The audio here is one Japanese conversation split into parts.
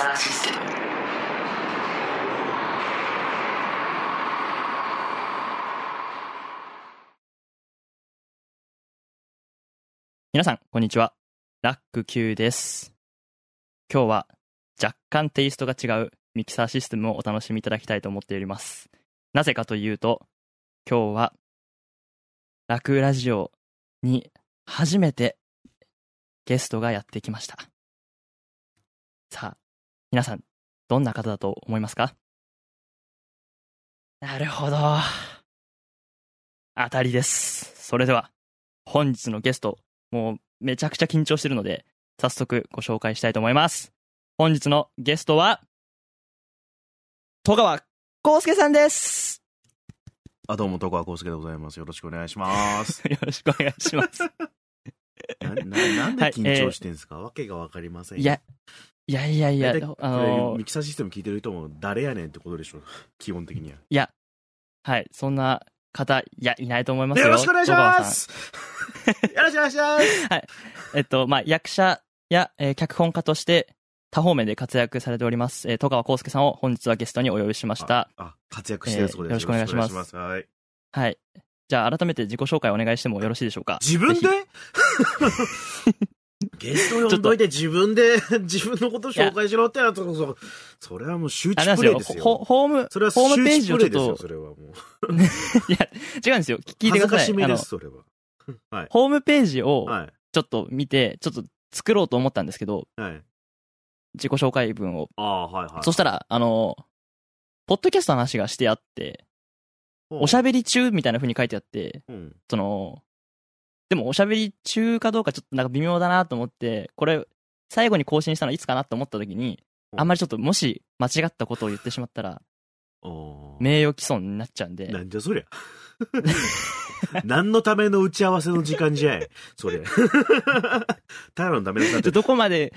サーシステム皆さん、こんにちは。ラック Q です。今日は若干テイストが違うミキサーシステムをお楽しみいただきたいと思っております。なぜかというと、今日はラクラジオに初めてゲストがやってきました。さあ、皆さん、どんな方だと思いますか？なるほど。当たりです。それでは、本日のゲスト、もうめちゃくちゃ緊張してるので、早速ご紹介したいと思います。本日のゲストは、戸川康介さんです。あ、どうも、戸川康介でございます。よろしくお願いします。よろしくお願いします。な、ななんで緊張してんすか、わけがわかりませんよ。いや、いやいやいや、あのミキサーシステム聞いてる人も誰やねんってことでしょ。基本的には。いや、はい、そんな方、いや、いないと思いますよ。よろしくお願いしますよろしくお願いします えっと、まあ、役者や、えー脚本家として、多方面で活躍されております、えー戸川康介さんを本日はゲストにお呼びしました。ああ、活躍してるそうです、えーよろしくお願いしますよろくお願いはい。はい。じゃあ、改めて自己紹介お願いしてもよろしいでしょうか自分で？ぜ ゲスト呼んどいて自分で自分のこと紹介しろってやつこそ、それはもう周知プレイですよ。ほホーム、それはホームページをちょっとそれはもう。いや、違うんですよ。聞いてください。恥ずかしめです、、それは。はい。ホームページをはい。ちょっと見て、ちょっと作ろうと思ったんですけど、はい。自己紹介文を。ああ、はいはい。そしたら、あの、ポッドキャストの話がしてあって、おしゃべり中みたいな風に書いてあって、うん。その、でもおしゃべり中かどうかちょっとなんか微妙だなと思って、これ、最後に更新したのいつかなと思った時に、あんまりちょっともし間違ったことを言ってしまったら、名誉毀損になっちゃうんで、なんじゃそりゃ。何のための打ち合わせの時間じゃい。それ。ただのためのだって。でどこまで、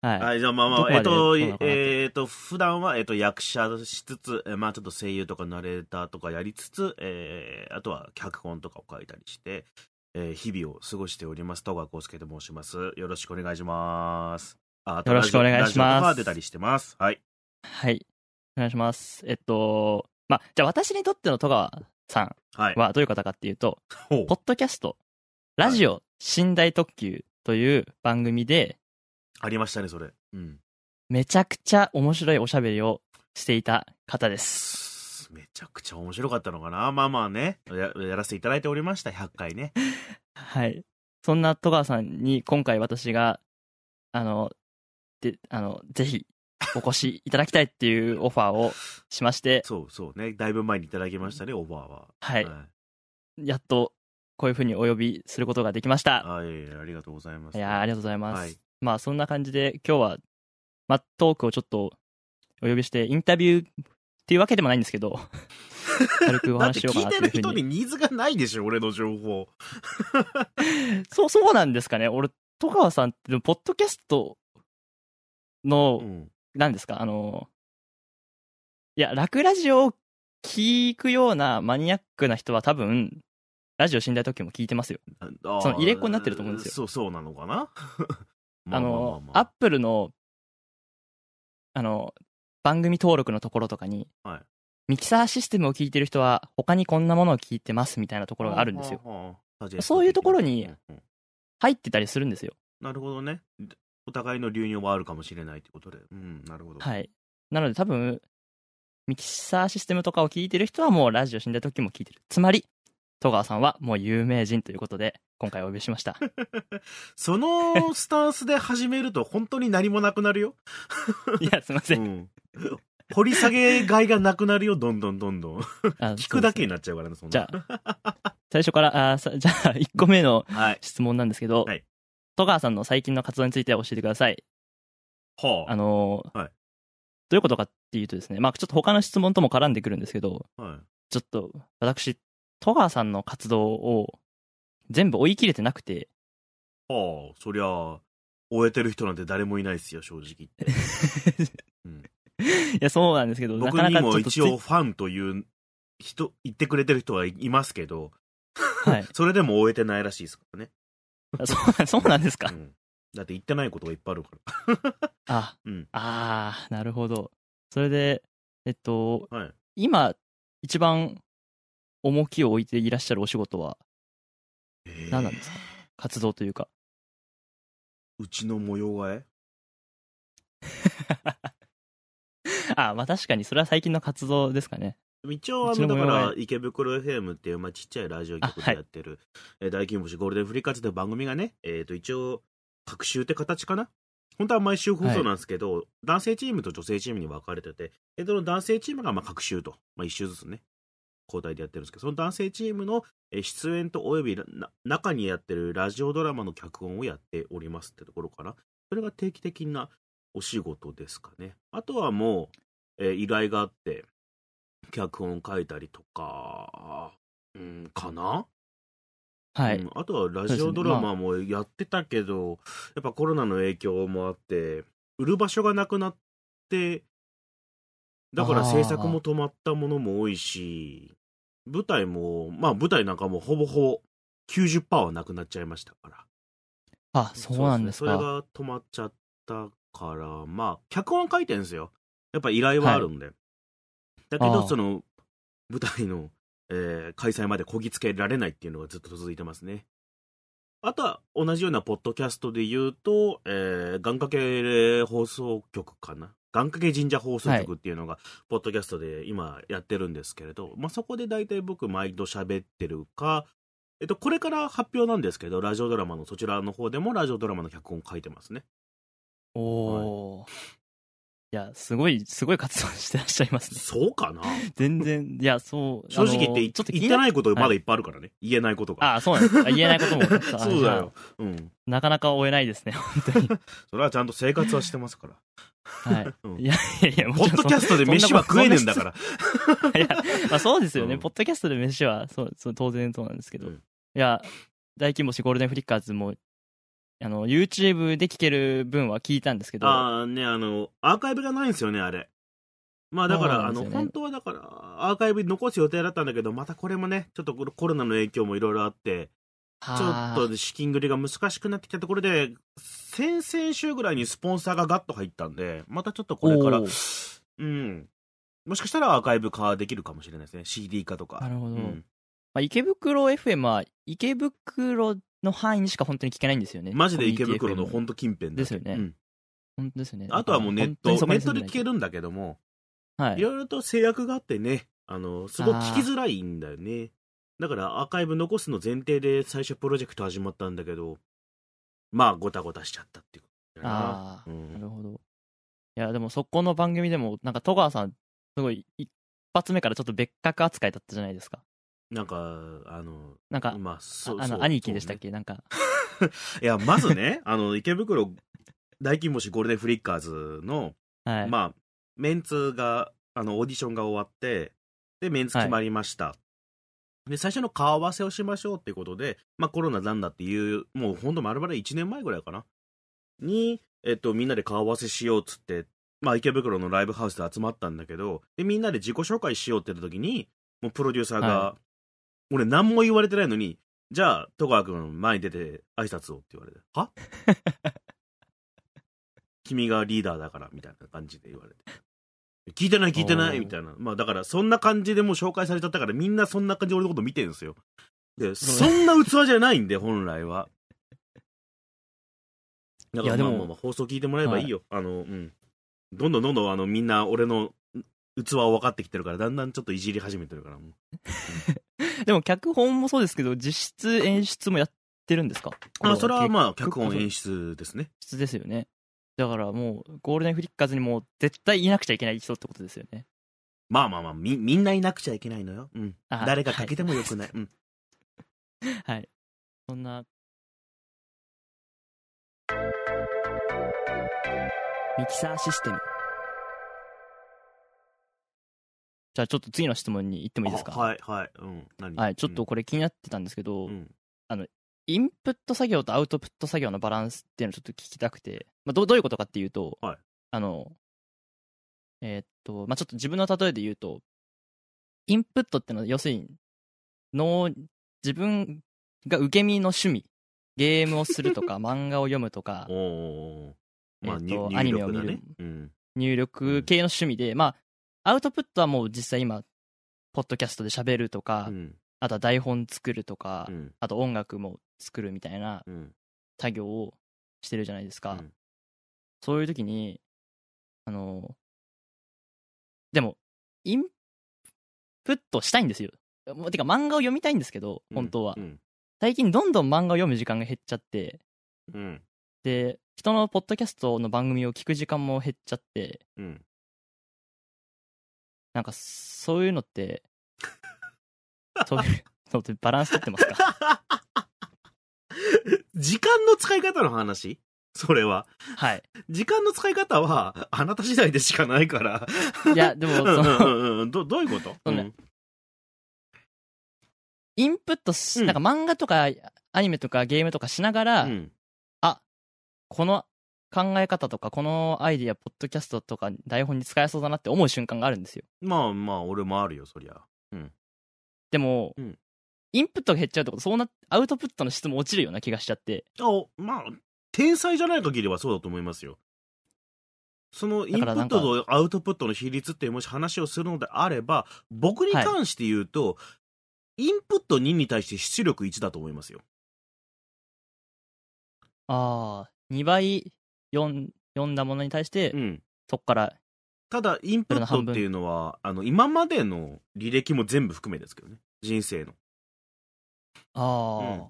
はい。はい、じゃあまあまあ、えっと、えっと、普段は、えっと、役者しつつ、えまあちょっと声優とかナレーターとかやりつつ、えー、あとは脚本とかを書いたりして、えー日々を過ごしております。戸川康介と申します。よろしくお願いします。あよろしくお願いします出たりしてます？はい。はい。お願いします。えっと、まあ、じゃあ私にとっての戸川さんはい。はどういう方かっていうと、ほうポッドキャスト、ラジオ寝台特急という番組で、ありましたね、それ。うん。めちゃくちゃ面白いおしゃべりをしていた方です。めちゃくちゃ面白かったのかなまあまあねや、やらせていただいておりました、100回ね。はい。そんな戸川さんに今回私が、あの、で、あの、ぜひお越しいただきたいっていうオファーをしまして、そうそうね。だいぶ前にいただきましたね、オファーは。はい。やっとこういうふうにお呼びすることができました。はい。ありがとうございます。いやーありがとうございます。はいまあそんな感じで今日は、まあトークをちょっとお呼びしてインタビューっていうわけでもないんですけど、軽くお話ししようか聞いてるなというふうに。人にニーズがないでしょ、俺の情報。そう、そうなんですかね。俺、戸川さんって、ポッドキャストの、うん。何ですか、あの、いや、ラクラジオを聞くようなマニアックな人は多分、ラジオ寝台特急も聞いてますよ。その入れっ子になってると思うんですよそう、そうなのかな？まあの、まアップルの、あの、番組登録のところとかに、はいミキサーシステムを聞いてる人は、他にこんなものを聞いてますみたいなところがあるんですよ。はあはあはあそういうところに入ってたりするんですよ。なるほどね。お互いの流入はあるかもしれないってことで。うん、なるほど。はい。なので多分、ミキサーシステムとかを聞いてる人はもうラジオ死んだ時も聞いてる。つまり、戸川さんはもう有名人ということで、今回お呼びしました。そのスタンスで始めると本当に何もなくなるよ。いや、すいませ。うんん。掘り下げがいがなくなるよ、どんどんどんどん。あ聞くだけになっちゃうからね、そんな。じゃあ、最初から、あさじゃあ、1個目のはい。質問なんですけど、はい戸川さんの最近の活動について教えてください。はあのーはいどういうことかっていうとですね、まあちょっと他の質問とも絡んでくるんですけど、あ。はい。ちょっと私、戸川さんの活動を全部追い切れてなくて、はあ、そりゃあ、終えてる人なんて誰もいないっすよ、正直言って。うんいや、そうなんですけど、な僕にも一応ファンという人、言ってくれてる人はいいますけど、はい。それでも終えてないらしいですからね。あそう そうなんですか？うん。だって言ってないことがいっぱいあるから。あ、うんあーなるほど。それで、えっと、はい。今、一番重きを置いていらっしゃるお仕事は？何なんですか？活動というか。うちの模様替え？あ、まあ確かにそれは最近の活動ですかね。一応、あのの、だから、池袋 FM っていう、まあ、ちっちゃいラジオ局でやってる、えー大金星ゴールデンフリーカツという番組がね、えっ、と、一応、各週って形かな？本当は毎週放送なんですけど、男性チームと女性チームに分かれてて、えー、その男性チームがまあ各週と、まあ、一週ずつね、交代でやってるんですけど、その男性チームのえー出演とおよびな中にやってるラジオドラマの脚本をやっておりますってところかな。それが定期的なお仕事ですかね。あとはもう、えー依頼があって、脚本書いたりとか、うん、かな、はい。うんあとはラジオドラマもやってたけど、やっぱコロナの影響もあって、売る場所がなくなって、だから制作も止まったものも多いし、舞台も、まあ舞台なんかもほぼほぼ90%はなくなっちゃいましたから。あ、そうなんですか。それが止まっちゃったから、まあ、脚本書いてんですよ。やっぱ依頼はあるんで。だけど、その、舞台の、えー開催までこぎつけられないっていうのがずっと続いてますね。あとは、同じようなポッドキャストで言うと、えー、願掛け放送局かな。願掛け神社放送局っていうのが、ポッドキャストで今やってるんですけれど、まあ、そこで大体僕毎度喋ってるか、えっと、これから発表なんですけど、ラジオドラマのそちらの方でもラジオドラマの脚本書いてますね。おー。いや、すごい、すごい活動してらっしゃいますね。そうかな？全然、いや、そう。正直言って、ちょっと気言ってになないことまだいっぱいあるからね。言えないことが。あ、そうなんですか。言えないことも。そうだよ。うん。なかなか追えないですね、本当に。それはちゃんと生活はしてますから。はい。うんいやいやいや、もポッドキャストで飯は食えねえんだから。いや、まあそうですよね。うんポッドキャストで飯は、そう、そう当然そうなんですけど。うんいや、大金星ゴールデンフリッカーズも、あの、YouTube で聞ける分は聞いたんですけど、ああ、ね、あの、アーカイブがないんですよね、あれ。まあだから、あの、本当はだから、アーカイブに残す予定だったんだけど、またこれもね、ちょっとコロナの影響もいろいろあって、ちょっはあと資金繰りが難しくなってきたところで、先々週ぐらいにスポンサーがガッと入ったんで、またちょっとこれからお、うん。もしかしたらアーカイブ化できるかもしれないですね。CD 化とか。なるほどうんまあ、池袋 FM は、池袋の範囲にしか本当に聞けないんですよね。マジで池袋の本当近辺ですよねうん本当ですよね。あとはもうネット、ネットで聞けるんだけども、はいい。ろいろと制約があってね、あの、すごい聞きづらいんだよね。だからアーカイブ残すの前提で最初プロジェクト始まったんだけど、まあ、ごたごたしちゃったっていうことだよな。ああ、うんなるほど。いや、でもそこの番組でも、なんか戸川さん、すごい、一発目からちょっと別格扱いだったじゃないですか。なんか、あの、なんか、まあ、そうああの、兄貴でしたっけ、なんか。ね いや、まずね、あの、池袋大金星ゴールデンフリッカーズの、はい。まあ、メンツが、あの、オーディションが終わって、で、メンツ決まりました。で、最初の顔合わせをしましょうっていうことで、まあ、コロナなんだっていう、もうほんと丸々1年前ぐらいかな？に、えっと、みんなで顔合わせしようっつって、まあ、池袋のライブハウスで集まったんだけど、で、みんなで自己紹介しようって言った時に、もうプロデューサーが、は俺何も言われてないのに、じゃあ、戸川君前に出て挨拶をって言われて、は？君がリーダーだから、みたいな感じで言われて。聞いてない聞いてないみたいな。まあだから、そんな感じでもう紹介されちゃったから、みんなそんな感じで俺のこと見てるんですよ。で、そんな器じゃないんで、本来は。だからいやでもまあまあまあ放送聞いてもらえばいいよ。あの、うん。どんどんどんどんあのみんな俺の器を分かってきてるから、だんだんちょっといじり始めてるから、もう。でも、脚本もそうですけど、実質演出もやっってるんですか？あ、それはまあ、結脚本演出ですね。質ですよね。だからもう、ゴールデンフリッカーズにもう絶対いなくちゃいけない人ってことですよね。まあまあまあ、み、みんないなくちゃいけないのよ。うん。あ誰がかけてもよくない。うん。はい。そんな。ミキサーシステム。じゃあちょっと次の質問に行ってもいいですか？あはい、はい。うん。何？はい、ちょっとこれ気になってたんですけど、うん。インプット作業とアウトプット作業のバランスっていうのをちょっと聞きたくて、まあ、どうどういうことかっていうと、はいあの、えーっと、まあ、ちょっと自分の例えで言うと、インプットってのは要するに、脳、自分が受け身の趣味、ゲームをするとか、漫画を読むとかお、ーまあ、えーと入アニメを見る。うん。入力系の趣味で、まあ、アウトプットはもう実際今、ポッドキャストで喋るとか、うん。あとは台本作るとか、うん。あと音楽も作るみたいなうん。作業をしてるじゃないですか。うんそういう時に、あの、でも、インプットしたいんですよ。もうてか漫画を読みたいんですけど、本当は。うん。最近どんどん漫画を読む時間が減っちゃって、うん。で、人のポッドキャストの番組を聞く時間も減っちゃって、うん。なんかそういうのって、そういうのってバランス取ってますか？時間の使い方の話？それは。はい。時間の使い方は、あなた次第でしかないから。いや、でも、うんその、うんうんうん。ど、どういうこと？そのねインプットし、うんなんか漫画とかアニメとかゲームとかしながら、うん。あこの考え方とかこのアイディアポッドキャストとか台本に使えそうだなって思う瞬間があるんですよまあまあ、俺もあるよ、そりゃ。でも、うんインプットが減っちゃうとそうなアウトプットの質も落ちるような気がしちゃってあ、まあ、天才じゃない限りはそうだと思いますよ。そのインプットとアウトプットの比率ってもし話をするのであれば、僕に関して言うと、インプット2に対して出力1だと思いますよ。ああ2倍読ん読んだものに対して、うん。そこからただ、インプットっていうのは、あの、今までの履歴も全部含めですけどね。人生の。ああ、うん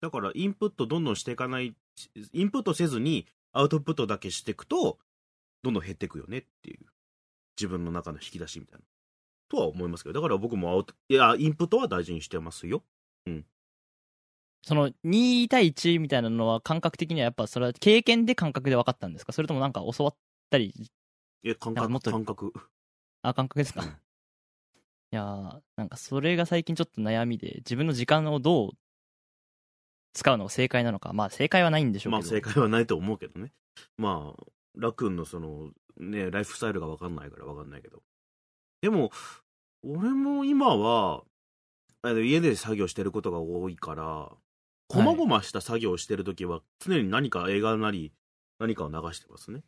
だから、インプットどんどんしていかない、インプットせずにアウトプットだけしていくと、どんどん減っていくよねっていう。自分の中の引き出しみたいな。とは思いますけど、だから僕もアウト、いや、インプットは大事にしてますよ。その2対1みたいなのは感覚的にはやっぱそれは経験で感覚で分かったんですか？それともなんか教わったり？え、感覚、もっと感覚。あ感覚ですか、うんいやーなんかそれが最近ちょっと悩みで自分の時間をどう使うのが正解なのかまあ正解はないんでしょうけど、まあ正解はないと思うけどね。まあ、ラクーンのその、ね、ライフスタイルがわかんないからわかんないけど。でも、俺も今は、家で作業してることが多いから、こまごました作業をしてるときは、常に何か映画なり、何かを流してますね。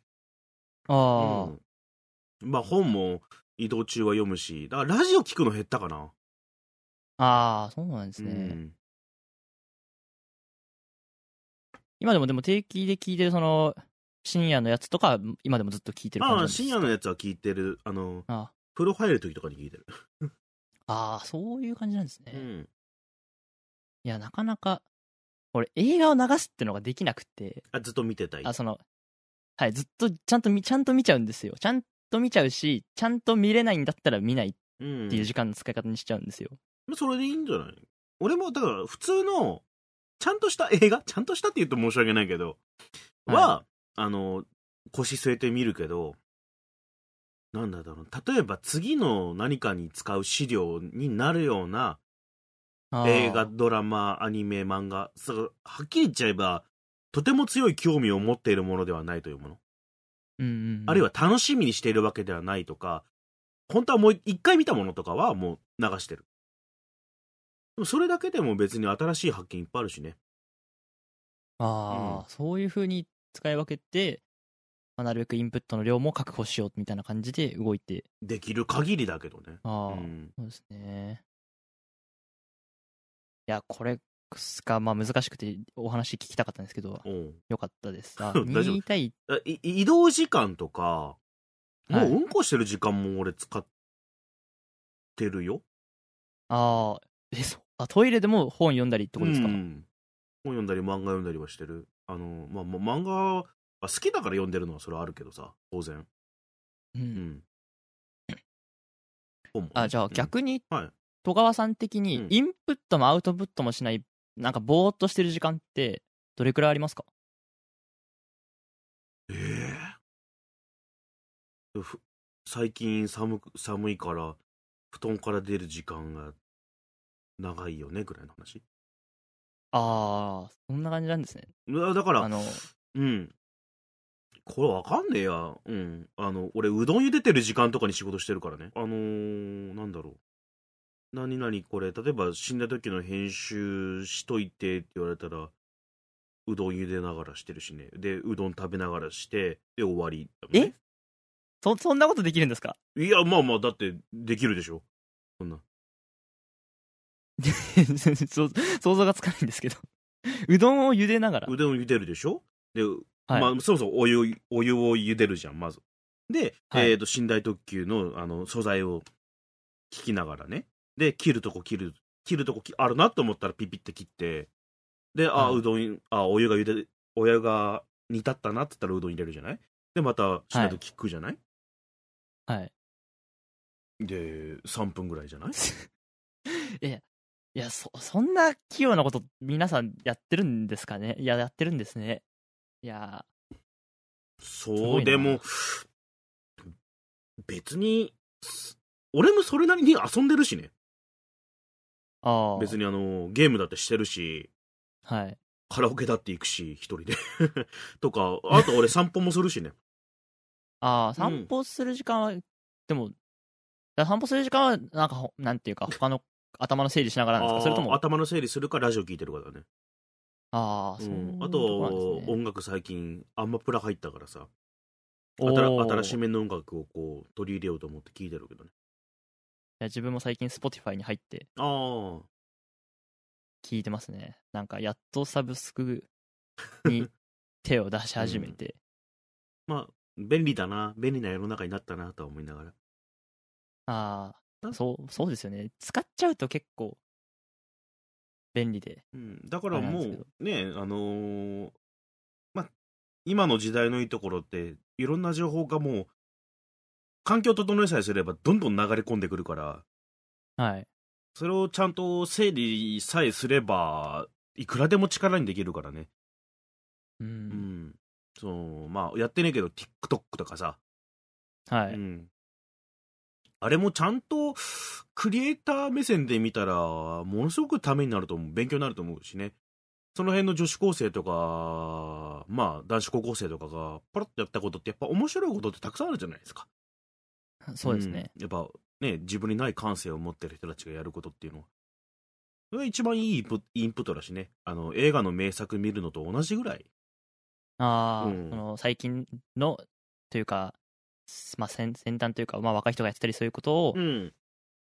ああ、うん。まあ本も移動中は読むし、だからラジオ聞くの減ったかな。ああそうなんですね、うん。今でもでも定期で聞いてるその深夜のやつとか今でもずっと聞いてる感じまあなんです深夜のやつは聞いてる、あの、あ風呂入るときとかに聞いてる。あーそういう感じなんですね、うん。いやなかなか俺映画を流すってのができなくて。あずっと見てたい。あそのはいずっとちゃんと見ちゃんと見ちゃうんですよ。ちゃんと見ちゃうしちゃんと見れないんだったら見ないっうんていう時間の使い方にしちゃうんですよ、それでいいんじゃない？俺も、だから、普通の、ちゃんとした映画？ちゃんとしたって言うと申し訳ないけど、は、あの、腰据えてみるけど、なんだろう。例えば次の何かに使う資料になるような映画、ドラマ、アニメ、漫画、はっきり言っちゃえば、とても強い興味を持っているものではないというもの。うんうんうんあるいは楽しみにしているわけではないとか、本当はもう一回見たものとかはもう流してる。でもそれだけでも別に新しい発見いっぱいあるしね。ああ、うんそういうふうに使い分けて、まあ、なるべくインプットの量も確保しようみたいな感じで動いて、できる限りだけどね。ああ、うん。そうですね。いや、これが、まあ難しくてお話聞きたかったんですけど、よかったです。あ、大丈夫2対、移動時間とか、もはいううんこしてる時間も俺使ってるよ？ああ、え、そあ、トイレでも本読んだりってことですか、うん本読んだり漫画読んだりはしてる。あの、まあ、まあ漫画は好きだから読んでるのはそれはあるけどさ、当然。う。うんん。本もねあ、じゃあうん逆に、はい戸川さん的にうん、インプットもアウトプットもしない、なんかぼーっとしてる時間って、どれくらいありますか？ええ。ふ最近寒く寒いから布団から出る時間が長いよねぐらいの話？あー、そんな感じなんですね。だからあの、うん。これわかんねえや。うん。あの俺うどん茹でてる時間とかに仕事してるからね。あのー、なんだろう何々これ例えば死んだ時の編集しといてって言われたらうどん茹でながらしてるしねでうどん食べながらしてで終わりねそ、そんなことできるんですか？いや、まあまあ、だって、できるでしょ。そんな。そ想像がつかないんですけど。うどんを茹でながら。うどん茹でるでしょ？で、はいまあ、そもそもお湯、お湯を茹でるじゃん、まず。で、はいえっ、と、寝台特急の、あの、素材を聞きながらね。で、切るとこ切る、切るとこきあるなと思ったらピピって切って、で、あ、はいうどん、あ、お湯が茹で、お湯が煮立ったなって言ったらうどん入れるじゃない？で、また、寝台特急聞くじゃない、はい。で、3分ぐらいじゃない？いや、いや、そ、そんな器用なこと皆さんやってるんですかね？いや、やってるんですね。いや、そう、でも、別に、す俺もそれなりに遊んでるしね。ああ。別にあの、ゲームだってしてるし、はい。カラオケだって行くし、一人で。とか、あと俺散歩もするしね。ああ、散歩する時間は、でも、だ散歩する時間は、なんかほ、なんていうか、他の頭の整理しながらなんですか？それとも、頭の整理するかラジオ聞いてるからね。あー、そううん。あいうと音楽最近、アンマプラ入ったからさ、お新ー新しい面の音楽をこう、取り入れようと思って聞いてるけどね。いや自分も最近 Spotify に入ってああ。聞いてますね。なんか、やっとサブスク に手を出し始めて、まあ、便利だな、便利な世の中になったなとは思いながら。ああ、なそう、そうですよね。使っちゃうと結構、便利で。うん、だからもあれなんですけうね、あのーまあ、今の時代のいいところって、いろんな情報がもう、環境整えさえすればどんどん流れ込んでくるから、はい。それをちゃんと整理さえすれば、いくらでも力にできるからね。う。うんん。そう、まあ、やってねえけど、TikTok とかさ、はい。うん。あれもちゃんと、クリエイター目線で見たら、ものすごくためになると思う。勉強になると思うしね。その辺の女子高生とか、まあ、男子高校生とかが、パラッとやったことって、やっぱ面白いことってたくさんあるじゃないですか。そうですね。んやっぱ、ね、自分にない感性を持ってる人たちがやることっていうのは。それが一番いいインプインプットだしね。あの、映画の名作見るのと同じぐらい。ああ、うんその最近の、というか、まあ、先先端というか、まあ、若い人がやってたりそういうことをうん。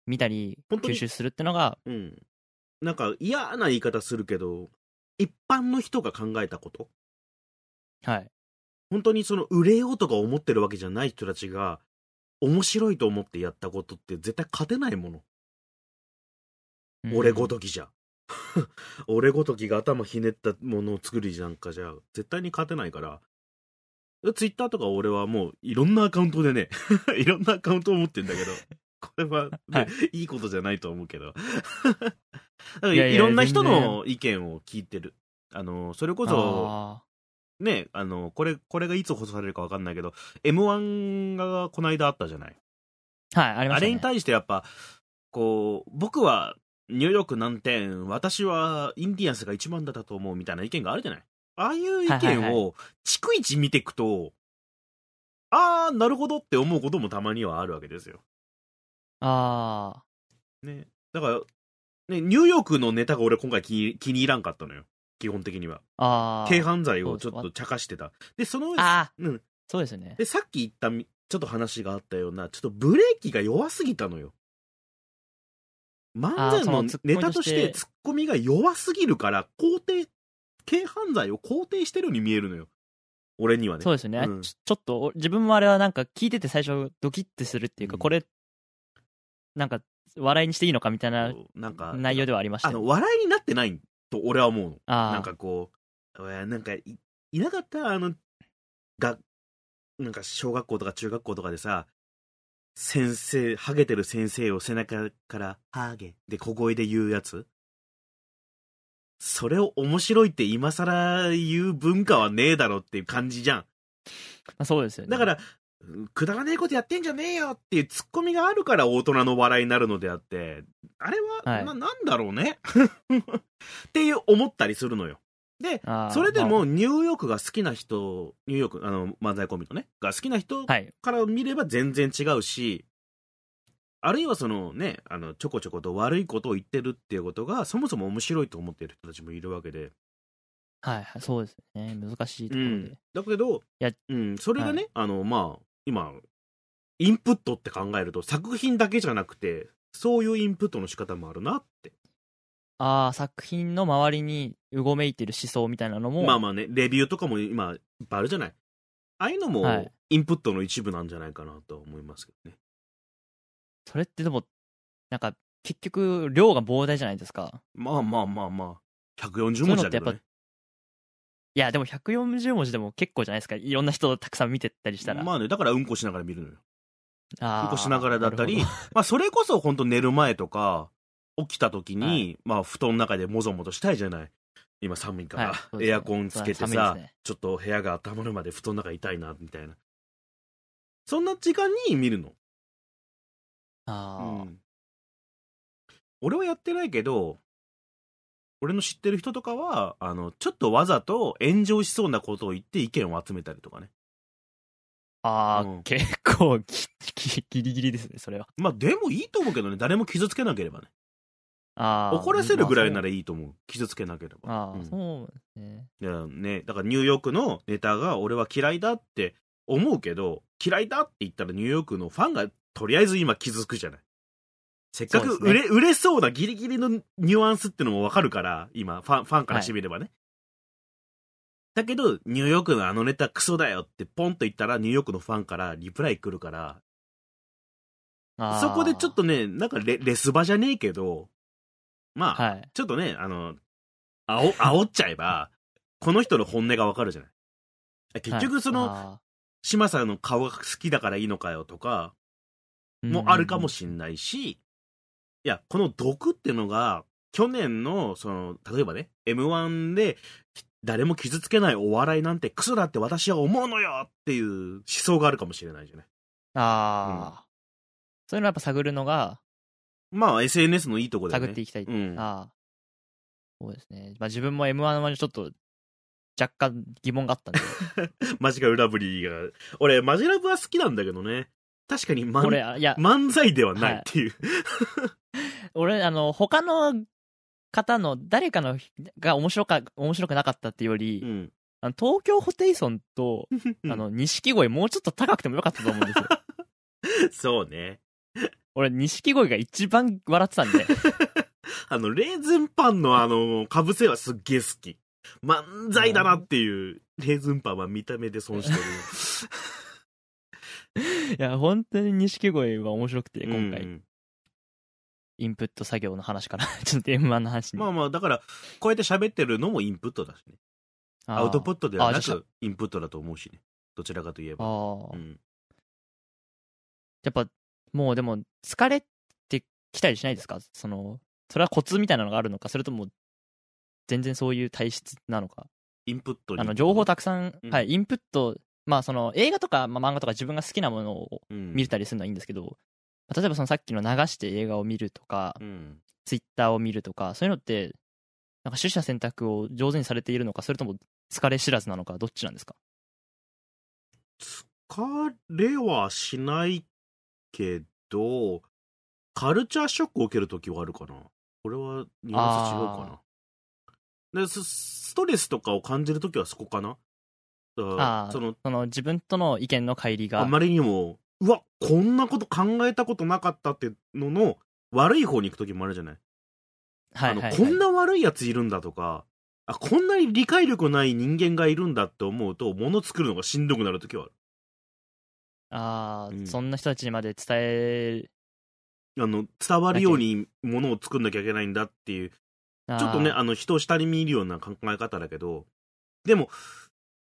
見たり、吸収するってのが、うん。なんか嫌な言い方するけど、一般の人が考えたこと。はい。本当にその売れようとか思ってるわけじゃない人たちが、面白いと思ってやったことって絶対勝てないもの。うん俺ごときじゃ。俺ごときが頭ひねったものを作りなんかじゃ、絶対に勝てないから。ツイッターとか俺はもういろんなアカウントでね、いろんなアカウントを持ってんだけど、これは、ねはいい、いことじゃないと思うけど。いろんな人の意見を聞いてる。あの、それこそ、あね、あの、これ、これがいつ放送されるかわかんないけど、M1 がこの間あったじゃない？ーはい、ありました、ね。あれに対してやっぱ、こう、僕はニューヨーク何点、私はインディアンスが一番だったと思うみたいな意見があるじゃない？ああいう意はいはいは見を逐一見ていくと、ああ、なるほどって思うこともたまにはあるわけですよ。あね。だから、ね、ニューヨークのネタが俺今回気に入らんかったのよ。基本的には。あ。軽犯罪をちょっと茶化してた。で、その、ああ、うん。そうですよね。で、さっき言ったみ、ちょっと話があったような、ちょっとブレーキが弱すぎたのよ。漫才のネタとしてツッコミが弱すぎるから、肯定、軽犯罪を肯定してるように見えるのよ。俺にはね。そうですよね、うんちょ。ちょっと、お自分もあれはなんか聞いてて最初ドキッてするっていうか、うんこれ、なんか、笑いにしていいのかみたいななんか、内容ではありましたよあの、笑いになってないと俺は思うの。あーなんかこう、えーなんかい、いなかった？あの、が、なんか小学校とか中学校とかでさ、先生、ハゲてる先生を背中から、ハゲで小声で言うやつそれを面白いって今更言う文化はねえだろっていう感じじゃん。まあそうですよねだから、うんくだらねえことやってんじゃねえよっていうツッコミがあるから大人の笑いになるのであって、あれは、はい。な、なんだろうね？っていう思ったりするのよ。で、それでまもニューヨークが好きな人、ニューヨーク、あの、漫才コンビのね、が好きな人から見れば全然違うし、あるいはそのね、あの、ちょこちょこと悪いことを言ってるっていうことが、そもそも面白いと思っている人たちもいるわけで。はいはいそうですね。難しいところで、うん。だけど、やうん、それがね、あの、まあ、今、インプットって考えると、作品だけじゃなくて、そういうインプットの仕方もあるなって。ああ作品の周りにうごめいてる思想みたいなのもまあまあね、レビューとかも今、いっぱいあるじゃない。ああいうのもはい、インプットの一部なんじゃないかなとは思いますけどね。それってでもなんか結局量が膨大じゃないですかまあまあまあまあ、140そういう文字だけど、ね。いやでも140文字でも結構じゃないですかいろんな人をたくさん見てったりしたら、まあね、だからうんこしながら見るのよ。うんこしながらだったり まあそれこそ本当寝る前とか、起きた時に、まあ布団の中でもぞもぞしたいじゃない。今寒いから、はいねエアコンつけてさ、ねちょっと部屋が温まるまで布団の中痛いな、みたいな。そんな時間に見るの。あー、うん俺はやってないけど、俺の知ってる人とかは、あの、ちょっとわざと炎上しそうなことを言って意見を集めたりとかね。あー、うん結構 ギリギリですねそれはまあでもいいと思うけどね、誰も傷つけなければね。あー怒らせるぐらいならいいいと思う。傷つけなければ。ああ、うんそうですねいやね、だからニューヨークのネタが俺は嫌いだって思うけど、嫌いだって言ったらニューヨークのファンがとりあえず今傷つくじゃない。せっかくそうですね。売れ,、売れそうなギリギリのニュアンスってのもわかるから、今、ファンファンからしてみればね。だけど、ニューヨークのあのネタクソだよってポンと言ったら、ニューヨークのファンからリプライ来るから、そこでちょっとね、なんかレレスバじゃねえけど、まあ、はい。ちょっとね、あの、あお、煽っちゃえば、この人の本音がわかるじゃない。結局その、あ島さんの顔が好きだからいいのかよとか、ーもあるかもしんないし、いや、この毒ってのが、去年の、その、例えばね、M1 で、誰も傷つけないお笑いなんてクソだって私は思うのよっていう思想があるかもしれないじゃない。ああ、そういうのやっぱ探るのがまあ、SNS のいいとこだよね。探っていきたい、うん。ああそうですね、まあ、自分も m 1はちょっと若干疑問があったんで マジカルラブリーが。俺、マジラブは好きなんだけどね。確かに漫俺いや漫才ではないっていう。俺あの他の方の誰かのが面白か面白くなかったっていうより、うん。あの東京ホテイソンと あの錦鯉もうちょっと高くてもよかったと思うんですよ そうね。俺錦鯉が一番笑ってたんであの、レーズンパンのあの、かぶせはすっげえ好き。漫才だなっていう、レーズンパンは見た目で損してる。いや本当に錦鯉は面白くて今回、うん。インプット作業の話から。ちょっと M1 の話に、まあまあ、だから、こうやって喋ってるのもインプットだしね。アウトプットではなく、インプットだと思うしね。どちらかといえあば。ー。うん。やっぱもうでも疲れてきたりしないですか？そのそれはコツみたいなのがあるのか？それとも全然そういう体質なのか？インプットに。あの情報たくさん、うん。はいインプットまあその映画とか、まあ、漫画とか自分が好きなものをうん見れたりするのはいいんですけど、例えばそのさっきの流して映画を見るとか、うん。ツイッターを見るとかそういうのってなんか取捨選択を上手にされているのかそれとも疲れ知らずなのかどっちなんですか？疲れはしないけど、カルチャーショックを受けるときはあるかな。これはニュアンス違うかな。でスストレスとかを感じるときはそこかな。ああそのその自分との意見の乖離が。あまりにも、うわ、こんなこと考えたことなかったってのの悪い方に行くときもあるじゃない？はいはい、はい、あのこんな悪いやついるんだとか、あ、こんなに理解力ない人間がいるんだって思うと、物作るのがしんどくなるときはある。ああ、うん。そんな人たちにまで伝えあの、伝わるようにものを作んなきゃいけないんだっていう、ちょっとね、あの、人を下に見るような考え方だけど、でも、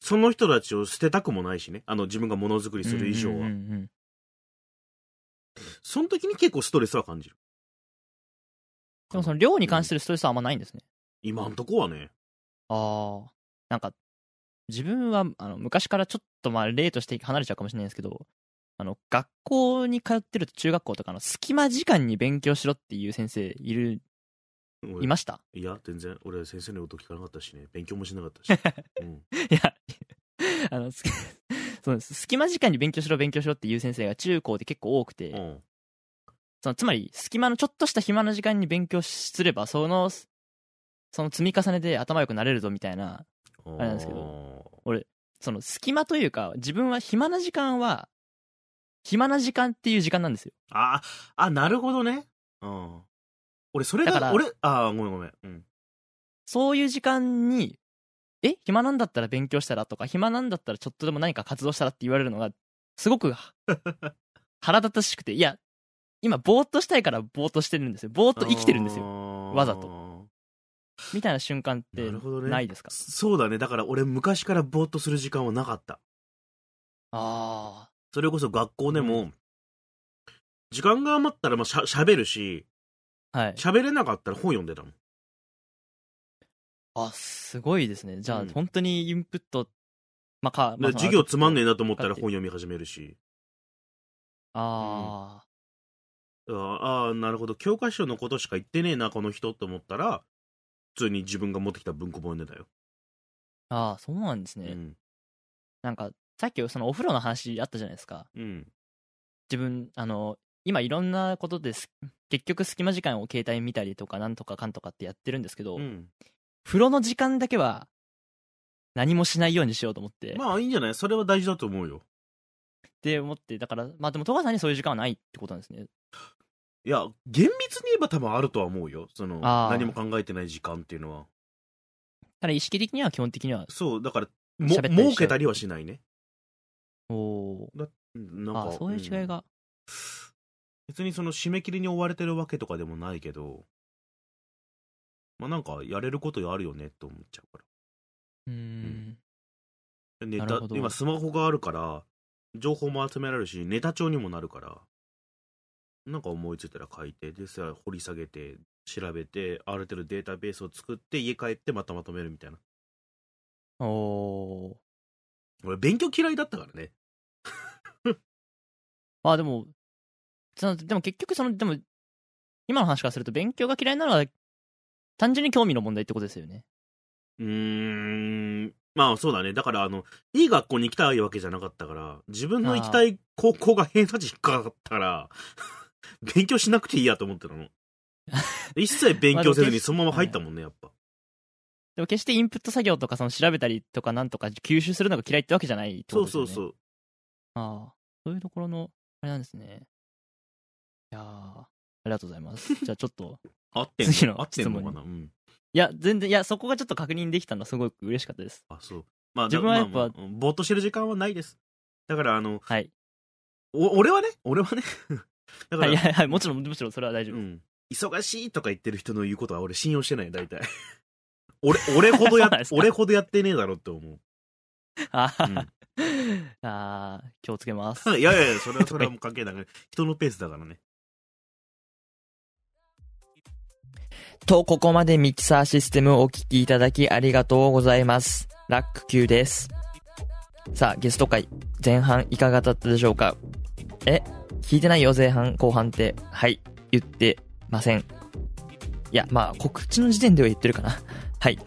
その人たちを捨てたくもないしね、あの、自分がものづくりする以上は。うんうんうんうんその時に結構ストレスは感じる。でもその量に関するストレスはあんまないんですね。今んとこはね。ああ。なんか、自分は、あの、昔からちょっとまあ例として離れちゃうかもしれないですけど、あの、学校に通ってると中学校とかの隙間時間に勉強しろっていう先生いる、俺いました？いや、全然、俺先生のこと聞かなかったしね、勉強もしなかったし。うん、いや、あの、す そうです。隙間時間に勉強しろ勉強しろっていう先生が中高で結構多くて、うん。そのつまり隙間のちょっとした暇な時間に勉強すればそのその積み重ねで頭良くなれるぞみたいなあれなんですけどその隙間というか自分は暇な時間は暇な時間っていう時間なんですよああ、あ、なるほどね。うん。俺、それが、だから俺、ああ、ごめんごめん。うん。そういう時間にえ暇なんだったら勉強したらとか暇なんだったらちょっとでも何か活動したらって言われるのがすごく 腹立たしくていや今ぼーっとしたいからぼーっとしてるんですよぼーっと生きてるんですよよわざと。みたいな瞬間ってないですか？そうだね。だから俺、昔からぼーっとする時間はなかった。あそれこそ学校でも、う時間が余ったらまあしゃ喋るし、あはい喋れなかったら本読んでたもん。あすごいですねじゃあ、うん本当にインプットまあか、まあ、で授業つまんねえななと思ったら本読み始めるし。あああー、なるほど。教科書のことしか言ってねえな、この人って思ったら、普通に自分が持ってきた文庫本読んでたよ。ーあーそうなんですね、うん。なんかさっきそのお風呂の話あったじゃないですかうん。自分あの今いろんなことです結局隙間時間を携帯見たりとかなんとかかんとかってやってるんですけど、うん。風呂の時間だけは何もしないようにしようと思って、まあいいんじゃない？それは大事だと思うよ。って思ってだからまあでも戸川さんにそういう時間はないってことなんですねいや、厳密に言えば多分あるとは思うよ。その、何も考えてない時間っていうのは。ただ意識的には基本的にはそう、だから、も、儲けたりはしないね。おおうんなんかあそういう違いんが、別にその締め切りに追われてるわけとかでもないけど、まあなんか、やれることあるよねって思っちゃうかうーんら。ネなるほどタ今スマホがあるから、情報も集められるし、ネタ帳にもなるから、なんか思いついたら書いて、でさ、掘り下げて、調べて、ある程度データベースを作って、家帰ってまたまとめるみたいな。おお俺、勉強嫌いだったからね。まあでもそのでも結局そのでも今の話からすると勉強が嫌いなのは単純に興味の問題ってことですよねうーん。まあそうだね。だから、あの、いい学校に行きたいわけじゃなかったから、自分の行きたい高校が偏差値低かったから、勉強しなくていいやと思ってたの。一切勉強せずにそのまま入ったもんね、やっぱ。でも決してインプット作業とかその調べたりとかなんとか吸収するのが嫌いってわけじゃないってそうことですよねそうそう。ああそういうところのあれなんですねいやーありがとうございます じゃあちょっと合ってんの？次の合ってんの質問かな？うん。いや全然いやそこがちょっと確認できたのはすごく嬉しかったですあ、そう。まあ、自分はやっぱまあまあうんぼーっとしてる時間はないです。だから、あの、はいお俺はね、俺はね？だから、はいはいはいもちろんもちろんそれは大丈夫うん。忙しいとか言ってる人の言うことは俺信用してない、大体。俺、俺ほどや俺ほどやってねえだろって思う。あー、うんあー気をつけますいやいやいや、それはそれはもう関係ない。人のペースだからね。と、ここまでミキサーシステムをお聞きいただきありがとうございます。ラック Q です。さあ、ゲスト会、前半いかがだったでしょうか？え聞いてないよ、前半、後半って。はい、言ってません。いや、まあ、告知の時点では言ってるかな。はい。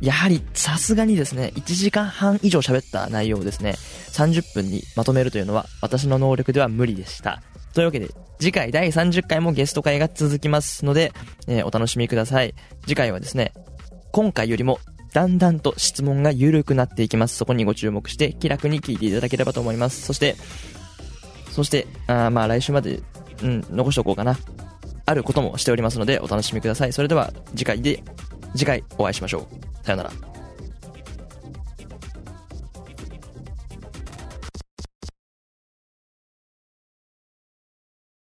やはり、さすがにですね、1時間半以上喋った内容をですね、30分にまとめるというのは、私の能力では無理でした。というわけで、次回第30回もゲスト会が続きますので、えーお楽しみください。次回はですね、今回よりもだんだんと質問が緩くなっていきます。そこにご注目して気楽に聞いていただければと思います。そして、そして、あまあ来週まで、うん、残しておこうかな。あることもしておりますのでお楽しみください。それでは次回で、次回お会いしましょう。さよなら。